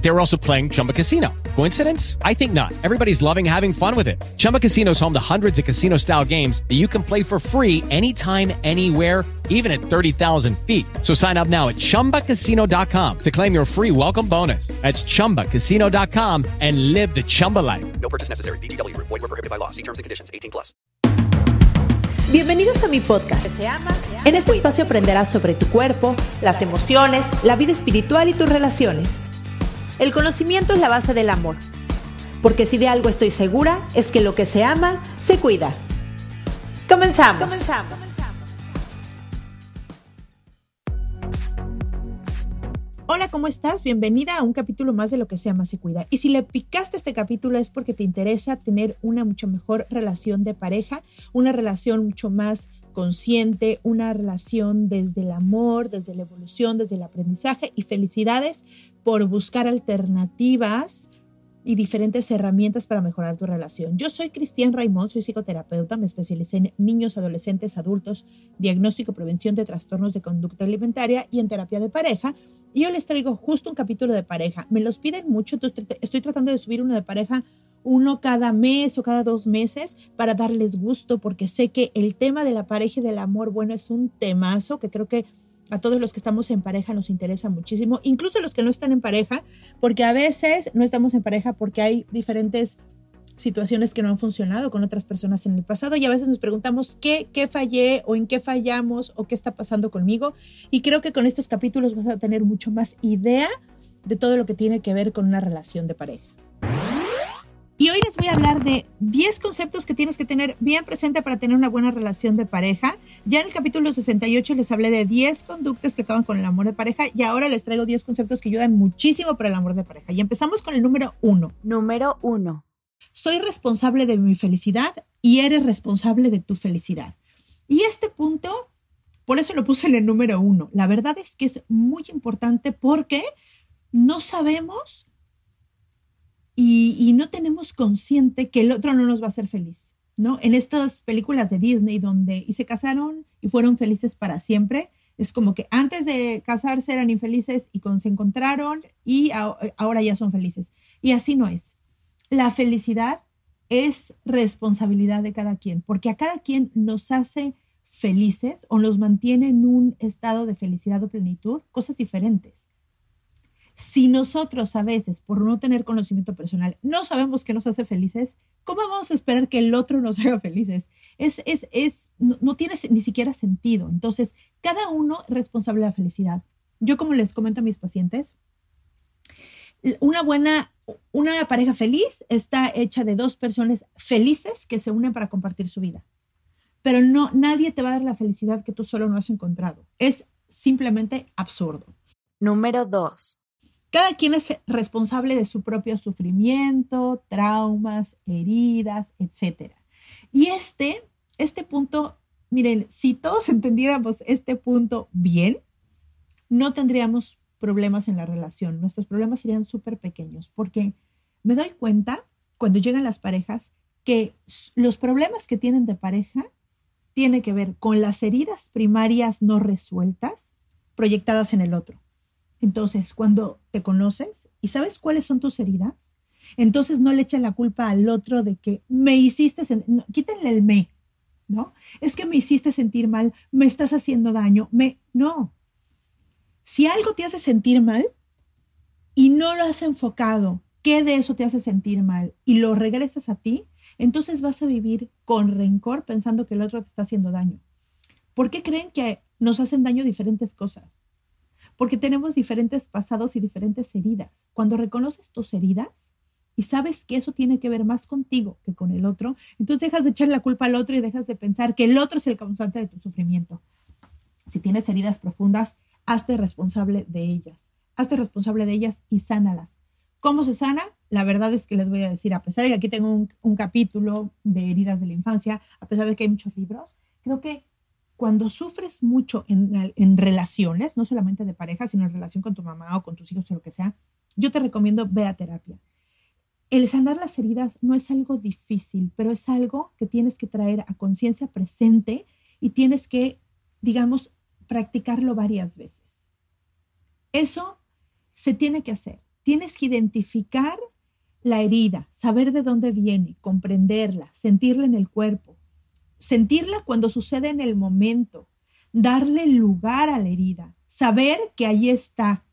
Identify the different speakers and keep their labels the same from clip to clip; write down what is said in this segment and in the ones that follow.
Speaker 1: They were also playing Chumba Casino. Coincidence? I think not. Everybody's loving having fun with it. Chumba Casino is home to hundreds of casino style games that you can play for free anytime, anywhere, even at 30,000 feet. So sign up now at chumbacasino.com to claim your free welcome bonus. That's chumbacasino.com and live the Chumba life.
Speaker 2: No purchase necessary. BGW. Void were prohibited by law. See terms and conditions. 18 plus.
Speaker 3: Bienvenidos a mi podcast. Se ama. En este espacio aprenderás sobre tu cuerpo, las emociones, la vida espiritual y tus relaciones. El conocimiento es la base del amor. Porque si de algo estoy segura, es que lo que se ama, se cuida. Comenzamos. Comenzamos. Hola, ¿cómo estás? Bienvenida a un capítulo más de lo que se llama Se Cuida. Y si le picaste este capítulo es porque te interesa tener una mucho mejor relación de pareja, una relación mucho más consciente, una relación desde el amor, desde la evolución, desde el aprendizaje y felicidades por buscar alternativas y diferentes herramientas para mejorar tu relación. Yo soy Cristian Raimond, soy psicoterapeuta, me especialicé en niños, adolescentes, adultos, diagnóstico, prevención de trastornos de conducta alimentaria y en terapia de pareja. Y yo les traigo justo un capítulo de pareja. Me los piden mucho, entonces estoy tratando de subir uno de pareja uno cada mes o cada dos meses para darles gusto, porque sé que el tema de la pareja y del amor, bueno, es un temazo que creo que a todos los que estamos en pareja nos interesa muchísimo, incluso los que no están en pareja, porque a veces no estamos en pareja porque hay diferentes situaciones que no han funcionado con otras personas en el pasado y a veces nos preguntamos qué, qué fallé o en qué fallamos o qué está pasando conmigo. Y creo que con estos capítulos vas a tener mucho más idea de todo lo que tiene que ver con una relación de pareja. Y hoy les voy a hablar de 10 conceptos que tienes que tener bien presente para tener una buena relación de pareja. Ya en el capítulo 68 les hablé de 10 conductas que acaban con el amor de pareja y ahora les traigo 10 conceptos que ayudan muchísimo para el amor de pareja. Y empezamos con el número 1.
Speaker 4: Número 1.
Speaker 3: Soy responsable de mi felicidad y eres responsable de tu felicidad. Y este punto, por eso lo puse en el número 1. La verdad es que es muy importante porque no sabemos y, no tenemos consciente que el otro no nos va a hacer feliz, ¿no? En estas películas de Disney donde y se casaron y fueron felices para siempre, es como que antes de casarse eran infelices y cuando se encontraron y ahora ya son felices. Y así no es. La felicidad es responsabilidad de cada quien, porque a cada quien nos hace felices o nos mantiene en un estado de felicidad o plenitud, cosas diferentes. Si nosotros a veces, por no tener conocimiento personal, no sabemos qué nos hace felices, ¿cómo vamos a esperar que el otro nos haga felices? Es, es, es, no, tiene ni siquiera sentido. Entonces, cada uno es responsable de la felicidad. Yo, como les comento a mis pacientes, una buena, una pareja feliz está hecha de dos personas felices que se unen para compartir su vida. Pero no, nadie te va a dar la felicidad que tú solo no has encontrado. Es simplemente absurdo.
Speaker 4: Número dos.
Speaker 3: Cada quien es responsable de su propio sufrimiento, traumas, heridas, etc. Y este, este punto, miren, si todos entendiéramos este punto bien, no tendríamos problemas en la relación. Nuestros problemas serían súper pequeños porque me doy cuenta cuando llegan las parejas que los problemas que tienen de pareja tienen que ver con las heridas primarias no resueltas proyectadas en el otro. Entonces, cuando te conoces y sabes cuáles son tus heridas, entonces no le eches la culpa al otro de que me hiciste, no, quítenle el me, ¿no? Es que me hiciste sentir mal, me estás haciendo daño, me, no. Si algo te hace sentir mal y no lo has enfocado, ¿qué de eso te hace sentir mal? Y lo regresas a ti, entonces vas a vivir con rencor pensando que el otro te está haciendo daño. ¿Por qué creen que nos hacen daño diferentes cosas? Porque tenemos diferentes pasados y diferentes heridas. Cuando reconoces tus heridas y sabes que eso tiene que ver más contigo que con el otro, entonces dejas de echar la culpa al otro y dejas de pensar que el otro es el causante de tu sufrimiento. Si tienes heridas profundas, hazte responsable de ellas. Hazte responsable de ellas y sánalas. ¿Cómo se sana? La verdad es que les voy a decir, a pesar de que aquí tengo un, un capítulo de heridas de la infancia, a pesar de que hay muchos libros, creo que cuando sufres mucho en, relaciones, no solamente de pareja, sino en relación con tu mamá o con tus hijos o lo que sea, yo te recomiendo ver a terapia. el sanar las heridas no es algo difícil, pero es algo que tienes que traer a conciencia presente y tienes que, digamos, practicarlo varias veces. Eso se tiene que hacer. Tienes que identificar la herida, saber de dónde viene, comprenderla, sentirla en el cuerpo, sentirla cuando sucede en el momento, darle lugar a la herida, saber que ahí está,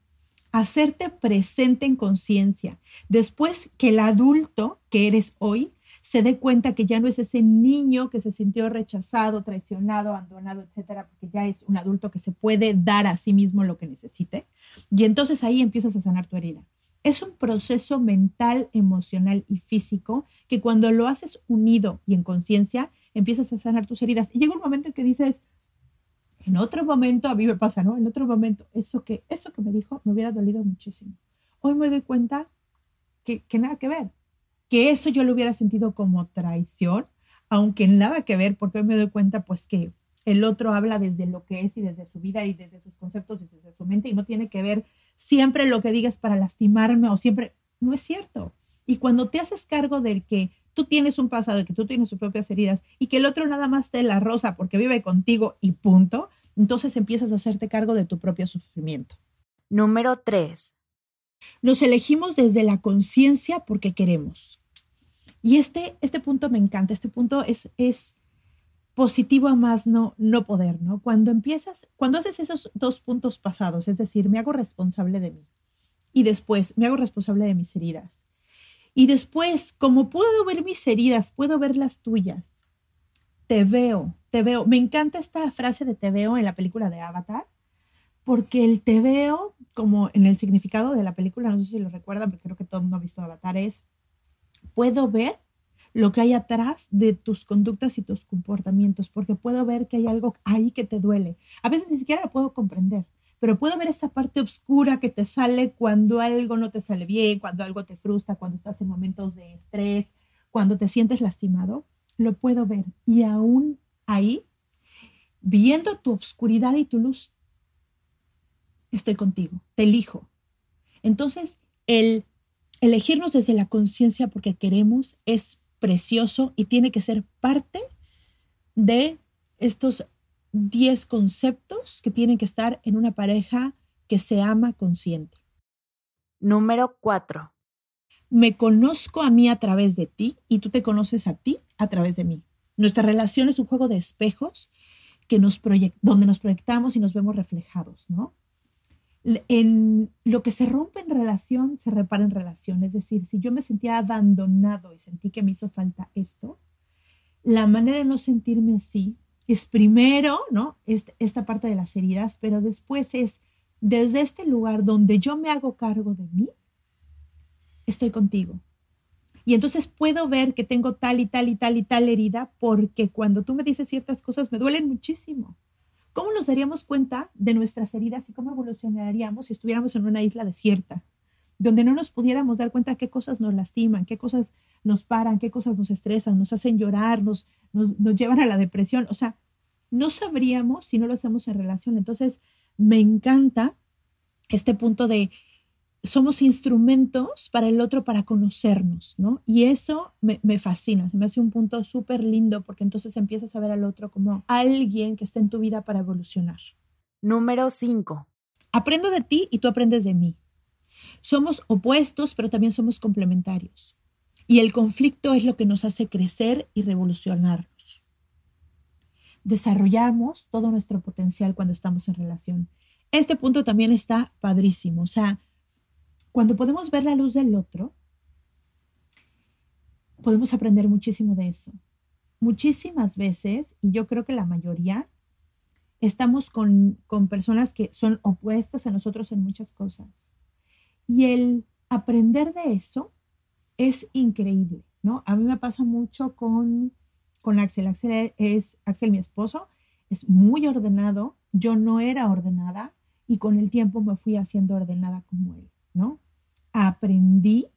Speaker 3: hacerte presente en conciencia. Después que el adulto que eres hoy se dé cuenta que ya no es ese niño que se sintió rechazado, traicionado, abandonado, etcétera, porque ya es un adulto que se puede dar a sí mismo lo que necesite. Y entonces ahí empiezas a sanar tu herida. Es un proceso mental, emocional y físico que cuando lo haces unido y en conciencia, empiezas a sanar tus heridas. Y llega un momento en que dices, en otro momento, a mí me pasa, ¿no? En otro momento, eso que, eso que me dijo me hubiera dolido muchísimo. Hoy me doy cuenta que, que nada que ver, que eso yo lo hubiera sentido como traición, aunque nada que ver, porque hoy me doy cuenta pues que el otro habla desde lo que es y desde su vida y desde sus conceptos y desde su mente y no tiene que ver siempre lo que digas para lastimarme o siempre, no es cierto. Y cuando te haces cargo del que tú tienes un pasado, que tú tienes tus propias heridas y que el otro nada más te la rosa porque vive contigo y punto, entonces empiezas a hacerte cargo de tu propio sufrimiento.
Speaker 4: Número 3.
Speaker 3: Nos elegimos desde la conciencia porque queremos. Y este, este punto me encanta, este punto es, es positivo a más no, no poder, ¿no? Cuando empiezas, cuando haces esos dos puntos pasados, es decir, me hago responsable de mí y después me hago responsable de mis heridas. Y después, como puedo ver mis heridas, puedo ver las tuyas. Te veo, te veo. Me encanta esta frase de te veo en la película de Avatar, porque el te veo, como en el significado de la película, no sé si lo recuerdan, porque creo que todo el mundo ha visto Avatar, es puedo ver lo que hay atrás de tus conductas y tus comportamientos, porque puedo ver que hay algo ahí que te duele. A veces ni siquiera lo puedo comprender, pero puedo ver esa parte oscura que te sale cuando algo no te sale bien, cuando algo te frustra, cuando estás en momentos de estrés, cuando te sientes lastimado, lo puedo ver. Y aún ahí, viendo tu oscuridad y tu luz, estoy contigo, te elijo. Entonces, el elegirnos desde la conciencia porque queremos es precioso y tiene que ser parte de estos 10 conceptos que tienen que estar en una pareja que se ama consciente.
Speaker 4: Número 4.
Speaker 3: Me conozco a mí a través de ti y tú te conoces a ti a través de mí. Nuestra relación es un juego de espejos que nos donde nos proyectamos y nos vemos reflejados, ¿no? en lo que se rompe en relación, se repara en relación. Es decir, si yo me sentía abandonado y sentí que me hizo falta esto, la manera de no sentirme así es primero, ¿no? esta parte de las heridas, pero después es desde este lugar donde yo me hago cargo de mí, estoy contigo. Y entonces puedo ver que tengo tal y tal y tal y tal herida porque cuando tú me dices ciertas cosas me duelen muchísimo. ¿Cómo nos daríamos cuenta de nuestras heridas y cómo evolucionaríamos si estuviéramos en una isla desierta, donde no nos pudiéramos dar cuenta qué cosas nos lastiman, qué cosas nos paran, qué cosas nos estresan, nos hacen llorar, nos, nos, nos llevan a la depresión? O sea, no sabríamos si no lo hacemos en relación. Entonces, me encanta este punto de somos instrumentos para el otro para conocernos, ¿no? Y eso me, fascina, se me hace un punto súper lindo porque entonces empiezas a ver al otro como alguien que está en tu vida para evolucionar.
Speaker 4: Número 5.
Speaker 3: Aprendo de ti y tú aprendes de mí. Somos opuestos, pero también somos complementarios. Y el conflicto es lo que nos hace crecer y revolucionarnos. Desarrollamos todo nuestro potencial cuando estamos en relación. Este punto también está padrísimo. O sea, cuando podemos ver la luz del otro, podemos aprender muchísimo de eso. Muchísimas veces, y yo creo que la mayoría, estamos con, con personas que son opuestas a nosotros en muchas cosas. Y el aprender de eso es increíble, ¿no? A mí me pasa mucho con, con Axel. Axel es, Axel, mi esposo, es muy ordenado. Yo no era ordenada y con el tiempo me fui haciendo ordenada como él, ¿no? aprendí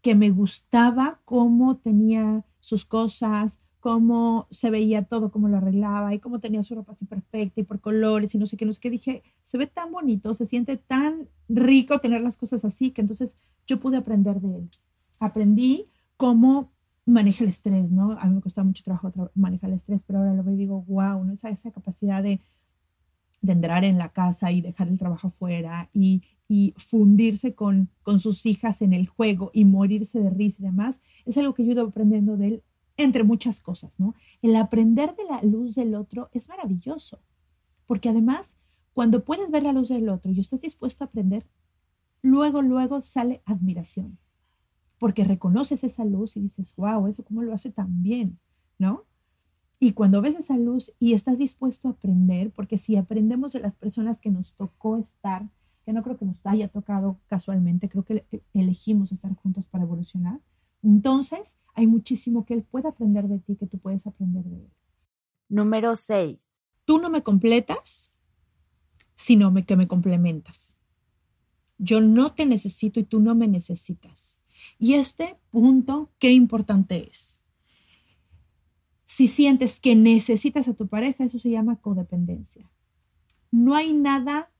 Speaker 3: que me gustaba cómo tenía sus cosas, cómo se veía todo, cómo lo arreglaba y cómo tenía su ropa así perfecta y por colores y no sé qué, no sé qué. Dije, se ve tan bonito, se siente tan rico tener las cosas así que entonces yo pude aprender de él. aprendí cómo manejar el estrés, ¿no? A mí me costaba mucho trabajo manejar el estrés, pero ahora lo veo y digo, wow, ¿no? esa, esa capacidad de, de entrar en la casa y dejar el trabajo fuera y, y fundirse con, con sus hijas en el juego y morirse de risa y demás, es algo que yo he ido aprendiendo de él, entre muchas cosas, ¿no? El aprender de la luz del otro es maravilloso, porque además, cuando puedes ver la luz del otro y estás dispuesto a aprender, luego, luego sale admiración, porque reconoces esa luz y dices, wow, eso cómo lo hace tan bien, ¿no? Y cuando ves esa luz y estás dispuesto a aprender, porque si aprendemos de las personas que nos tocó estar, que no creo que nos haya tocado casualmente, creo que elegimos estar juntos para evolucionar, entonces hay muchísimo que él puede aprender de ti, que tú puedes aprender de él.
Speaker 4: Número 6.
Speaker 3: Tú no me completas, sino me, que me complementas. Yo no te necesito y tú no me necesitas. Y este punto, qué importante es. Si sientes que necesitas a tu pareja, eso se llama codependencia. No hay nada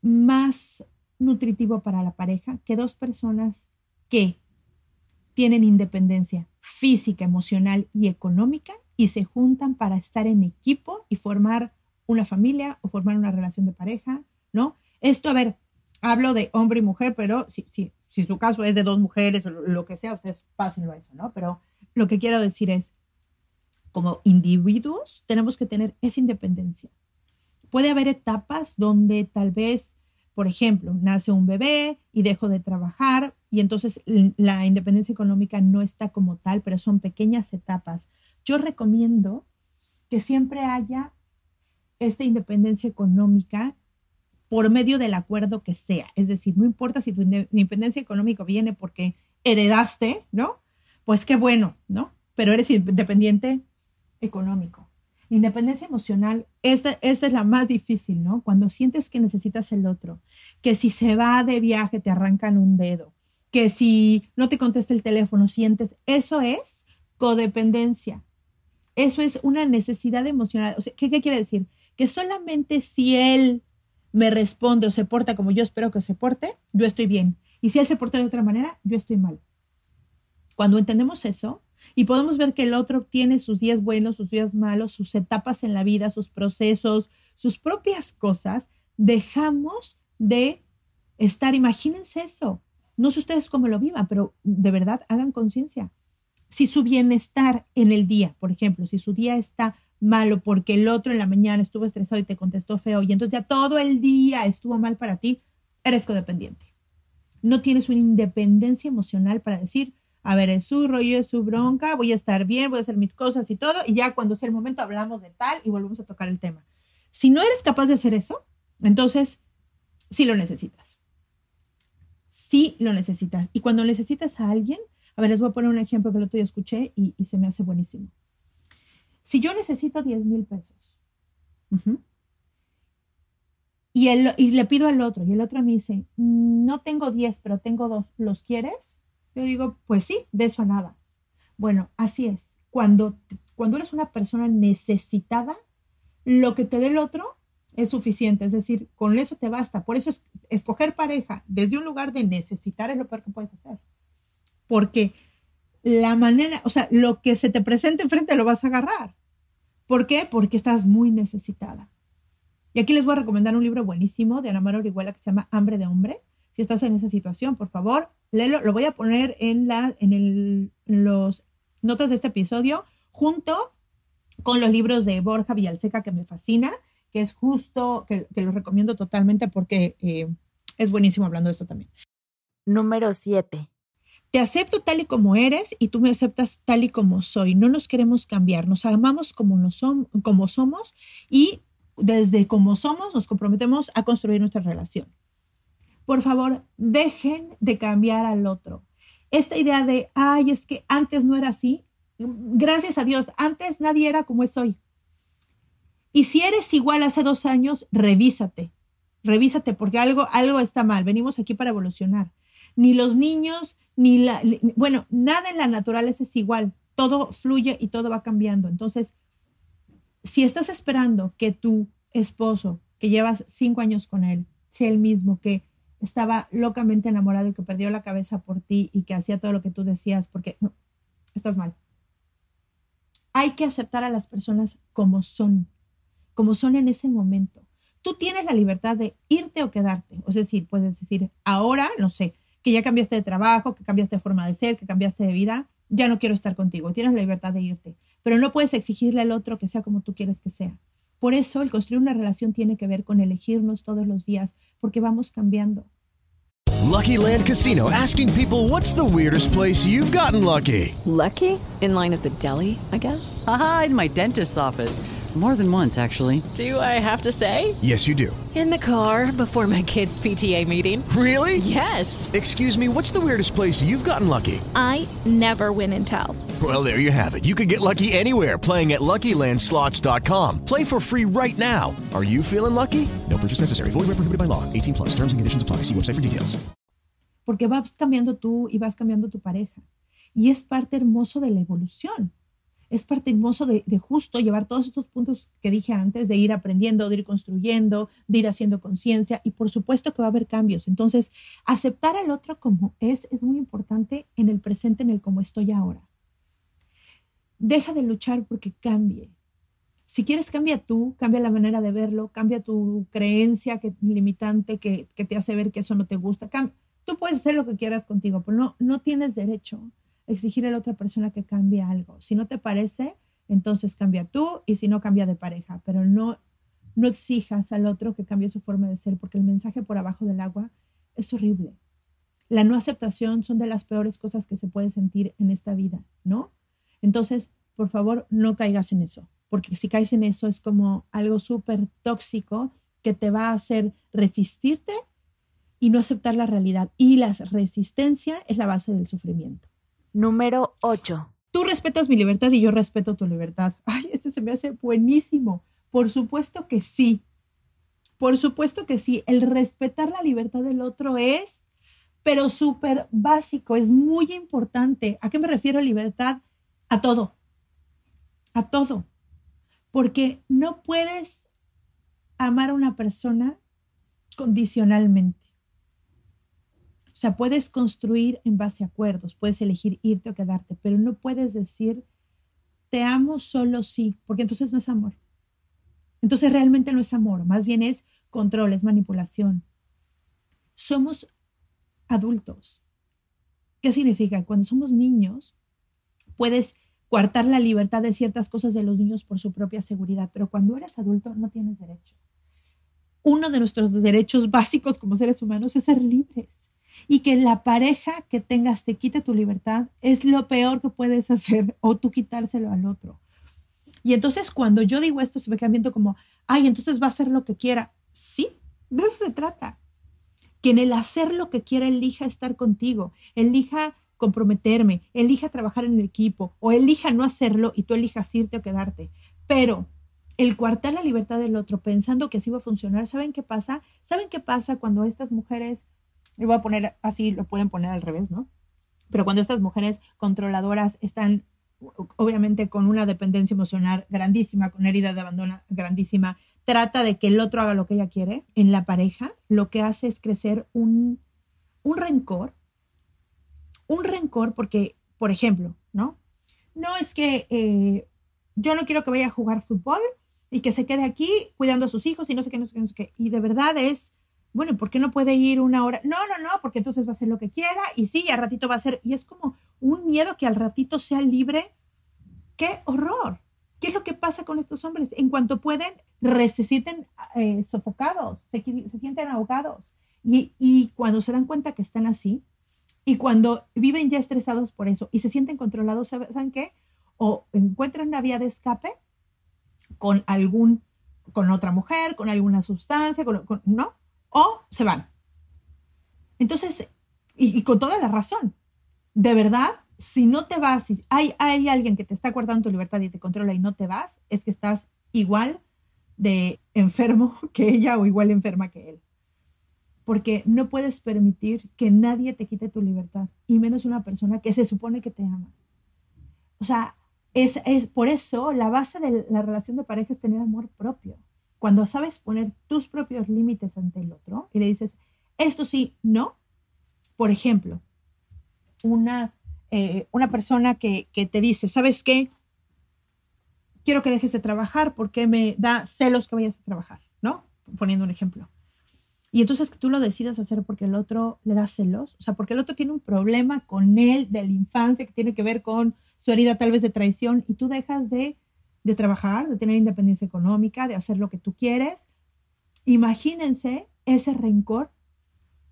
Speaker 3: más nutritivo para la pareja que dos personas que tienen independencia física, emocional y económica y se juntan para estar en equipo y formar una familia o formar una relación de pareja, ¿no? Esto, a ver, hablo de hombre y mujer, pero si, si, si su caso es de dos mujeres o lo que sea, ustedes pásenlo a eso, ¿no? Pero lo que quiero decir es, como individuos, tenemos que tener esa independencia. Puede haber etapas donde tal vez, por ejemplo, nace un bebé y dejo de trabajar y entonces la independencia económica no está como tal, pero son pequeñas etapas. Yo recomiendo que siempre haya esta independencia económica por medio del acuerdo que sea. Es decir, no importa si tu independencia económica viene porque heredaste, ¿no? Pues qué bueno, ¿no? Pero eres independiente económico. Independencia emocional, esta, esta es la más difícil, ¿no? Cuando sientes que necesitas el otro, que si se va de viaje te arrancan un dedo, que si no te contesta el teléfono sientes, eso es codependencia. Eso es una necesidad emocional. O ¿qué, ¿Qué quiere decir? Que solamente si él me responde o se porta como yo espero que se porte, yo estoy bien. Y si él se porta de otra manera, yo estoy mal. Cuando entendemos eso y podemos ver que el otro tiene sus días buenos, sus días malos, sus etapas en la vida, sus procesos, sus propias cosas, dejamos de estar, imagínense eso. No sé ustedes cómo lo vivan, pero de verdad hagan conciencia. Si su bienestar en el día, por ejemplo, si su día está malo porque el otro en la mañana estuvo estresado y te contestó feo y entonces ya todo el día estuvo mal para ti, eres codependiente. No tienes una independencia emocional para decir, a ver, es su rollo, es su bronca, voy a estar bien, voy a hacer mis cosas y todo, y ya cuando sea el momento hablamos de tal y volvemos a tocar el tema. Si no eres capaz de hacer eso, entonces sí lo necesitas. Sí lo necesitas. Y cuando necesitas a alguien, a ver, les voy a poner un ejemplo que el otro día escuché y, y se me hace buenísimo. Si yo necesito 10 mil pesos y, el, y le pido al otro y el otro me dice, no tengo 10, pero tengo dos, ¿los quieres? Yo digo, pues sí, de eso nada. Bueno, así es. Cuando, cuando eres una persona necesitada, lo que te dé el otro es suficiente, es decir, con eso te basta. Por eso es, escoger pareja desde un lugar de necesitar es lo peor que puedes hacer. Porque la manera, o sea, lo que se te presente enfrente lo vas a agarrar. ¿Por qué? Porque estás muy necesitada. Y aquí les voy a recomendar un libro buenísimo de Ana María Orihuela que se llama Hambre de Hombre. Si estás en esa situación, por favor, léelo. Lo voy a poner en, la, en, el, los notas de este episodio junto con los libros de Borja Villalseca que me fascina, que es justo, que, que los recomiendo totalmente porque eh, es buenísimo hablando de esto también.
Speaker 4: Número 7.
Speaker 3: Te acepto tal y como eres y tú me aceptas tal y como soy. No nos queremos cambiar, nos amamos como, nos som como somos y desde como somos nos comprometemos a construir nuestra relación. Por favor, dejen de cambiar al otro. Esta idea de, ay, es que antes no era así. Gracias a Dios, antes nadie era como es hoy. Y si eres igual hace dos años, revísate, revísate porque algo, algo está mal. Venimos aquí para evolucionar. Ni los niños, ni la, bueno, nada en la naturaleza es igual, todo fluye y todo va cambiando. Entonces, si estás esperando que tu esposo, que llevas cinco años con él, sea el mismo que estaba locamente enamorado y que perdió la cabeza por ti y que hacía todo lo que tú decías porque estás mal. Hay que aceptar a las personas como son, como son en ese momento. Tú tienes la libertad de irte o quedarte. Es decir, puedes decir, ahora, no sé, que ya cambiaste de trabajo, que cambiaste de forma de ser, que cambiaste de vida, ya no quiero estar contigo. Tienes la libertad de irte. Pero no puedes exigirle al otro que sea como tú quieres que sea. Por eso el construir una relación tiene que ver con elegirnos todos los días, porque vamos cambiando.
Speaker 5: Lucky Land Casino asking people what's the weirdest place you've gotten lucky?
Speaker 6: Lucky? In line at the deli, I guess?
Speaker 7: Aha, in my dentist's office. More than once, actually.
Speaker 6: Do I have to say?
Speaker 5: Yes, you do.
Speaker 6: In the car before my kids' PTA meeting.
Speaker 5: Really?
Speaker 6: Yes.
Speaker 5: Excuse me, what's the weirdest place you've gotten lucky?
Speaker 8: I never win and tell.
Speaker 5: Well, there you have it. You can get lucky anywhere playing at LuckyLandSlots.com. Play for free right now. Are you feeling lucky? No purchase necessary. Void where prohibited by law. 18 plus. Terms and conditions apply. See website for details.
Speaker 3: Porque vas cambiando tú y vas cambiando tu pareja. Y es parte hermoso de la evolución. Es parte hermoso de, de justo llevar todos estos puntos que dije antes, de ir aprendiendo, de ir construyendo, de ir haciendo conciencia. Y por supuesto que va a haber cambios. Entonces, aceptar al otro como es es muy importante en el presente, en el como estoy ahora. Deja de luchar porque cambie. Si quieres, cambia tú, cambia la manera de verlo, cambia tu creencia que, limitante que, que te hace ver que eso no te gusta. Cambia. Tú puedes hacer lo que quieras contigo, pero no, no tienes derecho exigir a la otra persona que cambie algo. Si no te parece, entonces cambia tú y si no, cambia de pareja, pero no, no exijas al otro que cambie su forma de ser, porque el mensaje por abajo del agua es horrible. La no aceptación son de las peores cosas que se puede sentir en esta vida, ¿no? Entonces, por favor, no caigas en eso, porque si caes en eso es como algo súper tóxico que te va a hacer resistirte y no aceptar la realidad. Y la resistencia es la base del sufrimiento.
Speaker 4: Número 8.
Speaker 3: Tú respetas mi libertad y yo respeto tu libertad. Ay, este se me hace buenísimo. Por supuesto que sí. Por supuesto que sí. El respetar la libertad del otro es, pero súper básico, es muy importante. ¿A qué me refiero libertad? A todo. A todo. Porque no puedes amar a una persona condicionalmente. O sea, puedes construir en base a acuerdos, puedes elegir irte o quedarte, pero no puedes decir, te amo solo sí, porque entonces no es amor. Entonces realmente no es amor, más bien es control, es manipulación. Somos adultos. ¿Qué significa? Cuando somos niños, puedes coartar la libertad de ciertas cosas de los niños por su propia seguridad, pero cuando eres adulto no tienes derecho. Uno de nuestros derechos básicos como seres humanos es ser libres y que la pareja que tengas te quite tu libertad es lo peor que puedes hacer o tú quitárselo al otro. Y entonces cuando yo digo esto se me queda viendo como, ay, entonces va a hacer lo que quiera. Sí, de eso se trata. Que en el hacer lo que quiera elija estar contigo, elija comprometerme, elija trabajar en el equipo o elija no hacerlo y tú elijas irte o quedarte. Pero el coartar la libertad del otro pensando que así va a funcionar, ¿saben qué pasa? ¿Saben qué pasa cuando estas mujeres y voy a poner así, lo pueden poner al revés, ¿no? Pero cuando estas mujeres controladoras están obviamente con una dependencia emocional grandísima, con una herida de abandono grandísima, trata de que el otro haga lo que ella quiere en la pareja, lo que hace es crecer un, un rencor, un rencor porque, por ejemplo, ¿no? No es que eh, yo no quiero que vaya a jugar fútbol y que se quede aquí cuidando a sus hijos y no sé qué, no sé qué, no sé qué. Y de verdad es bueno, ¿por qué no puede ir una hora? No, no, no, porque entonces va a hacer lo que quiera y sí, al ratito va a ser, y es como un miedo que al ratito sea libre. ¡Qué horror! ¿Qué es lo que pasa con estos hombres? En cuanto pueden, sienten eh, sofocados, se, se, sienten ahogados. Y, y cuando se dan cuenta que están así, y cuando viven ya estresados por eso y se sienten controlados, ¿saben qué? O encuentran una vía de escape con algún, con otra mujer, con alguna sustancia, con, con, ¿no? O se van. Entonces, y, con toda la razón, de verdad, si no te vas, si hay, hay alguien que te está guardando tu libertad y te controla y no te vas, es que estás igual de enfermo que ella o igual enferma que él. Porque no puedes permitir que nadie te quite tu libertad, y menos una persona que se supone que te ama. O sea, es, es por eso la base de la relación de pareja es tener amor propio cuando sabes poner tus propios límites ante el otro y le dices, esto sí, no. Por ejemplo, una, eh, una persona que, que te dice, ¿sabes qué? Quiero que dejes de trabajar porque me da celos que vayas a trabajar, ¿no? Poniendo un ejemplo. Y entonces que tú lo decidas hacer porque el otro le da celos, o sea, porque el otro tiene un problema con él de la infancia que tiene que ver con su herida tal vez de traición y tú dejas de, de trabajar, de tener independencia económica, de hacer lo que tú quieres. Imagínense ese rencor,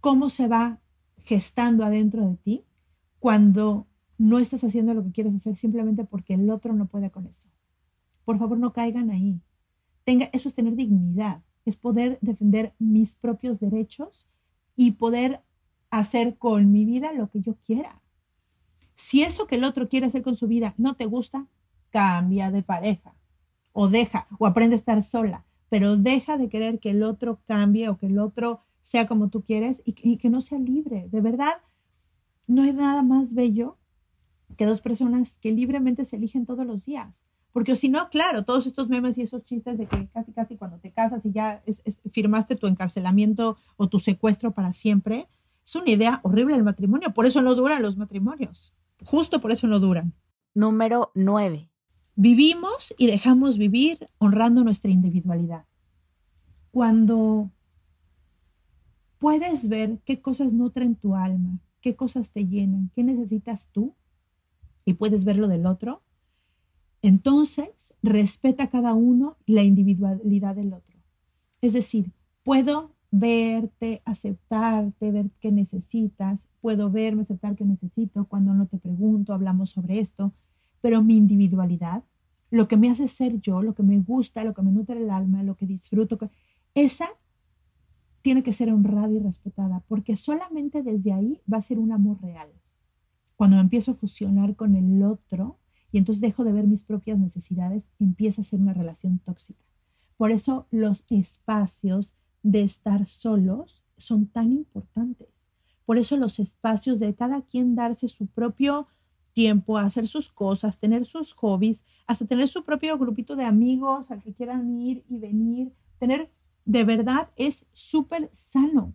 Speaker 3: cómo se va gestando adentro de ti cuando no estás haciendo lo que quieres hacer simplemente porque el otro no puede con eso. Por favor, no caigan ahí. Tenga, eso es tener dignidad es poder defender mis propios derechos y poder hacer con mi vida lo que yo quiera. Si eso que el otro quiere hacer con su vida no te gusta, cambia de pareja o deja o aprende a estar sola, pero deja de querer que el otro cambie o que el otro sea como tú quieres y y que no sea libre. De verdad, no hay nada más bello que dos personas que libremente se eligen todos los días. Porque si no, claro, todos estos memes y esos chistes de que casi, casi cuando te casas y ya firmaste tu encarcelamiento o tu secuestro para siempre, es una idea horrible del matrimonio. Por eso no duran los matrimonios. Justo por eso no duran.
Speaker 4: Número 9.
Speaker 3: Vivimos y dejamos vivir honrando nuestra individualidad. Cuando puedes ver qué cosas nutren tu alma, qué cosas te llenan, qué necesitas tú, y puedes ver lo del otro, entonces, respeta cada uno la individualidad del otro. Es decir, puedo verte, aceptarte, ver qué necesitas, puedo verme, aceptar qué necesito cuando no te pregunto, hablamos sobre esto, pero mi individualidad, lo que me hace ser yo, lo que me gusta, lo que me nutre el alma, lo que disfruto, esa tiene que ser honrada y respetada, porque solamente desde ahí va a ser un amor real. Cuando me empiezo a fusionar con el otro, y entonces dejo de ver mis propias necesidades, empieza a ser una relación tóxica. Por eso los espacios de estar solos son tan importantes. Por eso los espacios de cada quien darse su propio tiempo, hacer sus cosas, tener sus hobbies, hasta tener su propio grupito de amigos al que quieran ir y venir, tener de verdad es súper sano.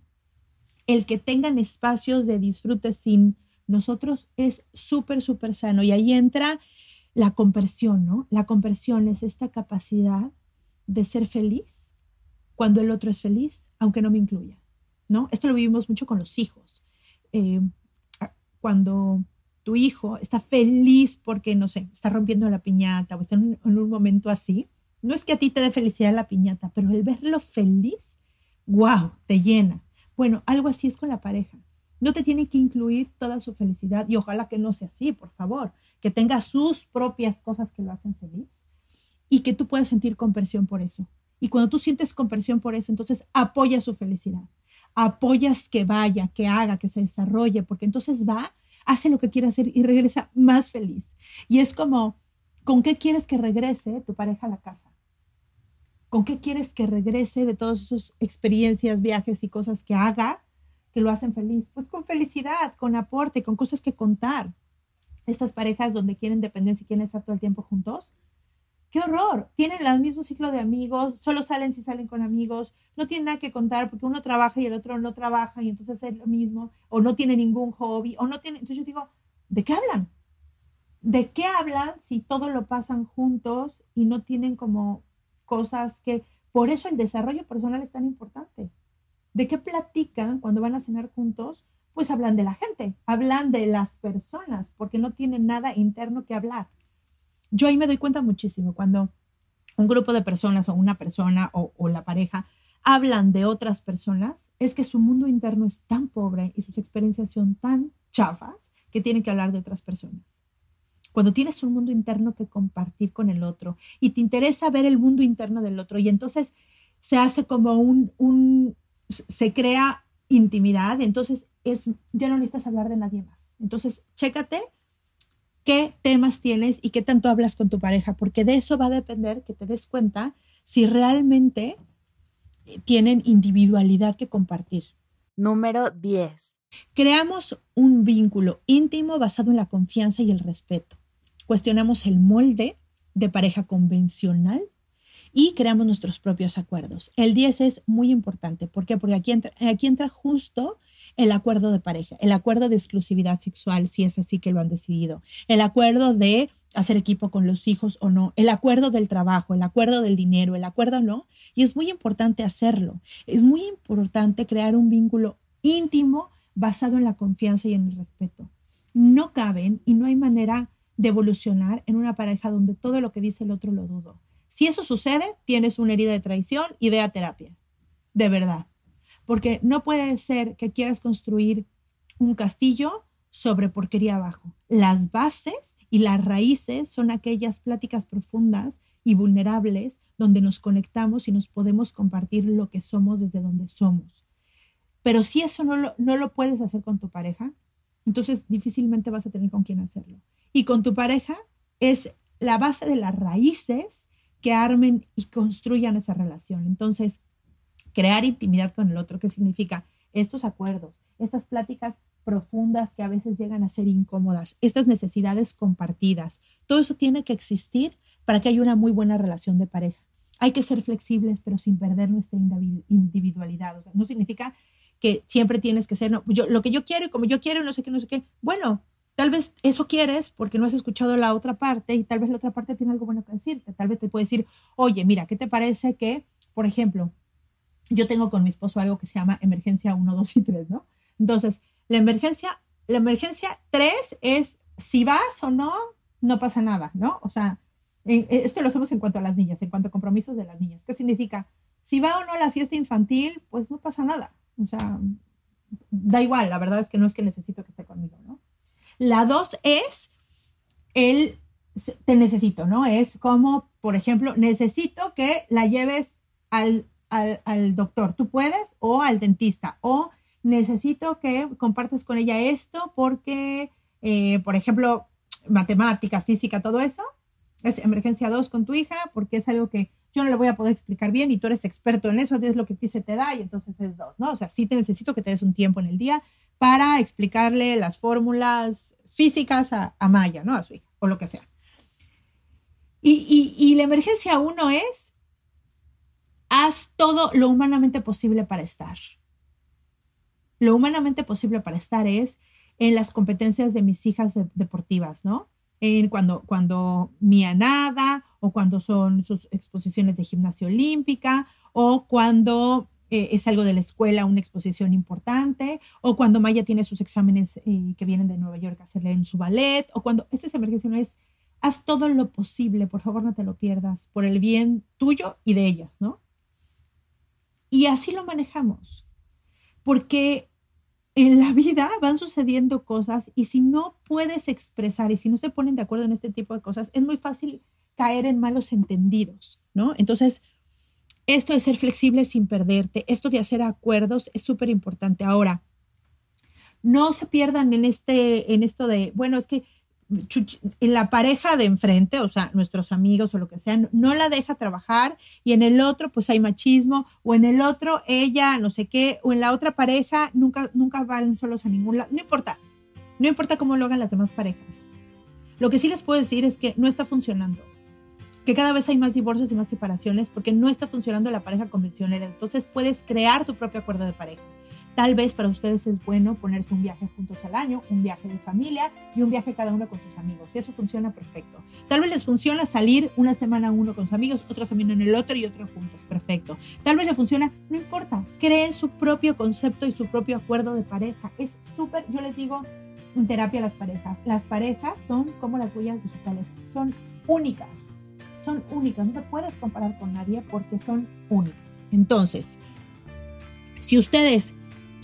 Speaker 3: El que tengan espacios de disfrute sin nosotros es súper, súper sano. Y ahí entra la compresión, ¿no? La compresión es esta capacidad de ser feliz cuando el otro es feliz, aunque no me incluya, ¿no? Esto lo vivimos mucho con los hijos. Eh, cuando tu hijo está feliz porque, no sé, está rompiendo la piñata o está en un, momento así, no es que a ti te dé felicidad la piñata, pero el verlo feliz, wow, te llena. Bueno, algo así es con la pareja. No te tiene que incluir toda su felicidad y ojalá que no sea así, por favor que tenga sus propias cosas que lo hacen feliz y que tú puedas sentir compresión por eso. Y cuando tú sientes compresión por eso, entonces apoya su felicidad, apoyas que vaya, que haga, que se desarrolle, porque entonces va, hace lo que quiere hacer y regresa más feliz. Y es como, ¿con qué quieres que regrese tu pareja a la casa? ¿Con qué quieres que regrese de todas sus experiencias, viajes y cosas que haga que lo hacen feliz? Pues con felicidad, con aporte, con cosas que contar estas parejas donde quieren dependencia y quieren estar todo el tiempo juntos. ¡Qué horror! Tienen el mismo ciclo de amigos, solo salen si salen con amigos, no tienen nada que contar porque uno trabaja y el otro no trabaja y entonces es lo mismo, o no tiene ningún hobby, o no tiene. Entonces yo digo, ¿de qué hablan? ¿De qué hablan si todo lo pasan juntos y no tienen como cosas que. Por eso el desarrollo personal es tan importante. ¿De qué platican cuando van a cenar juntos pues hablan de la gente, hablan de las personas, porque no tienen nada interno que hablar. Yo ahí me doy cuenta muchísimo cuando un grupo de personas o una persona o, la pareja hablan de otras personas, es que su mundo interno es tan pobre y sus experiencias son tan chafas que tienen que hablar de otras personas. Cuando tienes un mundo interno que compartir con el otro y te interesa ver el mundo interno del otro y entonces se hace como un, un se crea intimidad, entonces es, ya no necesitas hablar de nadie más. Entonces, chécate qué temas tienes y qué tanto hablas con tu pareja, porque de eso va a depender que te des cuenta si realmente tienen individualidad que compartir.
Speaker 4: Número 10.
Speaker 3: Creamos un vínculo íntimo basado en la confianza y el respeto. Cuestionamos el molde de pareja convencional y creamos nuestros propios acuerdos. El 10 es muy importante. ¿Por qué? Porque aquí entra, aquí entra justo el acuerdo de pareja, el acuerdo de exclusividad sexual, si es así que lo han decidido, el acuerdo de hacer equipo con los hijos o no, el acuerdo del trabajo, el acuerdo del dinero, el acuerdo no. Y es muy importante hacerlo. Es muy importante crear un vínculo íntimo basado en la confianza y en el respeto. No caben y no hay manera de evolucionar en una pareja donde todo lo que dice el otro lo dudo. Si eso sucede, tienes una herida de traición y de terapia. De verdad. Porque no puede ser que quieras construir un castillo sobre porquería abajo. Las bases y las raíces son aquellas pláticas profundas y vulnerables donde nos conectamos y nos podemos compartir lo que somos desde donde somos. Pero si eso no lo, no lo puedes hacer con tu pareja, entonces difícilmente vas a tener con quién hacerlo. Y con tu pareja es la base de las raíces que armen y construyan esa relación. Entonces, crear intimidad con el otro, ¿qué significa? Estos acuerdos, estas pláticas profundas que a veces llegan a ser incómodas, estas necesidades compartidas, todo eso tiene que existir para que haya una muy buena relación de pareja. Hay que ser flexibles, pero sin perder nuestra individualidad. O sea, no significa que siempre tienes que ser, no, yo, lo que yo quiero y como yo quiero, no sé qué, no sé qué. Bueno, tal vez eso quieres porque no has escuchado la otra parte y tal vez la otra parte tiene algo bueno que decirte. Tal vez te puede decir, oye, mira, ¿qué te parece que, por ejemplo, yo tengo con mi esposo algo que se llama emergencia 1, 2 y 3, ¿no? Entonces, la emergencia, la emergencia 3 es si vas o no, no pasa nada, ¿no? O sea, esto lo hacemos en cuanto a las niñas, en cuanto a compromisos de las niñas. ¿Qué significa? Si va o no a la fiesta infantil, pues no pasa nada. O sea, da igual, la verdad es que no es que necesito que esté conmigo, ¿no? La dos es el te necesito, ¿no? Es como, por ejemplo, necesito que la lleves al, al, doctor, tú puedes, o al dentista, o necesito que compartas con ella esto porque, eh, por ejemplo, matemáticas, física, todo eso, es emergencia 2 con tu hija porque es algo que yo no le voy a poder explicar bien y tú eres experto en eso, es lo que a ti se te da y entonces es dos, ¿no? O sea, sí te necesito que te des un tiempo en el día para explicarle las fórmulas físicas a, Maya, ¿no? A su hija, o lo que sea. Y, y la emergencia uno es, haz todo lo humanamente posible para estar. Lo humanamente posible para estar es en las competencias de mis hijas deportivas, ¿no? En cuando, cuando Mía nada o cuando son sus exposiciones de gimnasia olímpica o cuando eh, es algo de la escuela, una exposición importante, o cuando Maya tiene sus exámenes eh, que vienen de Nueva York a hacerle en su ballet, o cuando esa emergencia no es, haz todo lo posible, por favor no te lo pierdas, por el bien tuyo y de ellas, ¿no? Y así lo manejamos, porque en la vida van sucediendo cosas y si no puedes expresar y si no se ponen de acuerdo en este tipo de cosas, es muy fácil caer en malos entendidos, ¿no? Entonces, esto de ser flexible sin perderte, esto de hacer acuerdos es súper importante. Ahora, no se pierdan en, este, en esto de, bueno, es que la pareja de enfrente, o sea, nuestros amigos o lo que sea, no la deja trabajar y en el otro pues hay machismo o en el otro ella no sé qué o en la otra pareja nunca, nunca van solos a ningún lado. No importa, no importa cómo lo hagan las demás parejas. Lo que sí les puedo decir es que no está funcionando que cada vez hay más divorcios y más separaciones porque no está funcionando la pareja convencional. Entonces puedes crear tu propio acuerdo de pareja. Tal vez para ustedes es bueno ponerse un viaje juntos al año, un viaje de familia y un viaje cada uno con sus amigos. Y eso funciona perfecto. Tal vez les funciona salir una semana uno con sus amigos, otra semana en el otro y otro juntos. Perfecto. Tal vez le funciona, no importa. Creen su propio concepto y su propio acuerdo de pareja. Es súper, yo les digo en terapia a las parejas. Las parejas son como las huellas digitales. Son únicas son únicas, no te puedes comparar con nadie porque son únicas. Entonces, si ustedes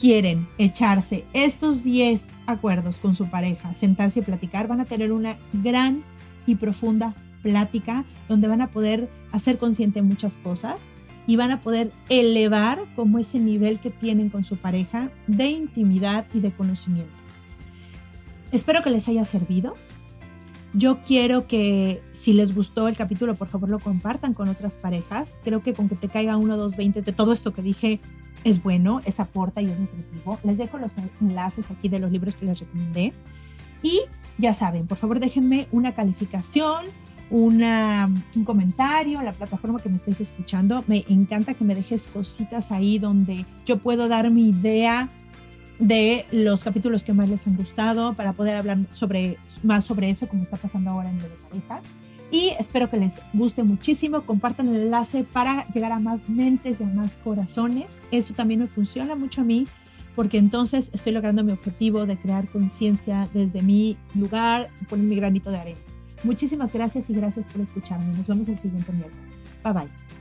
Speaker 3: quieren echarse estos 10 acuerdos con su pareja, sentarse y platicar, van a tener una gran y profunda plática donde van a poder hacer consciente muchas cosas y van a poder elevar como ese nivel que tienen con su pareja de intimidad y de conocimiento. Espero que les haya servido. Yo quiero que si les gustó el capítulo, por favor lo compartan con otras parejas. Creo que con que te caiga uno, dos, veinte de todo esto que dije es bueno, es aporta y es nutritivo. Les dejo los enlaces aquí de los libros que les recomendé. Y ya saben, por favor déjenme una calificación una, un comentario en la plataforma que me estés escuchando. Me encanta que me dejes cositas ahí donde yo puedo dar mi idea de los capítulos que más les han gustado para poder hablar sobre, más sobre eso, como está pasando ahora en lo de pareja. Y espero que les guste muchísimo. Compartan el enlace para llegar a más mentes y a más corazones. Eso también me funciona mucho a mí porque entonces estoy logrando mi objetivo de crear conciencia desde mi lugar, poner mi granito de arena. Muchísimas gracias y gracias por escucharme. Nos vemos el siguiente miércoles. Bye bye.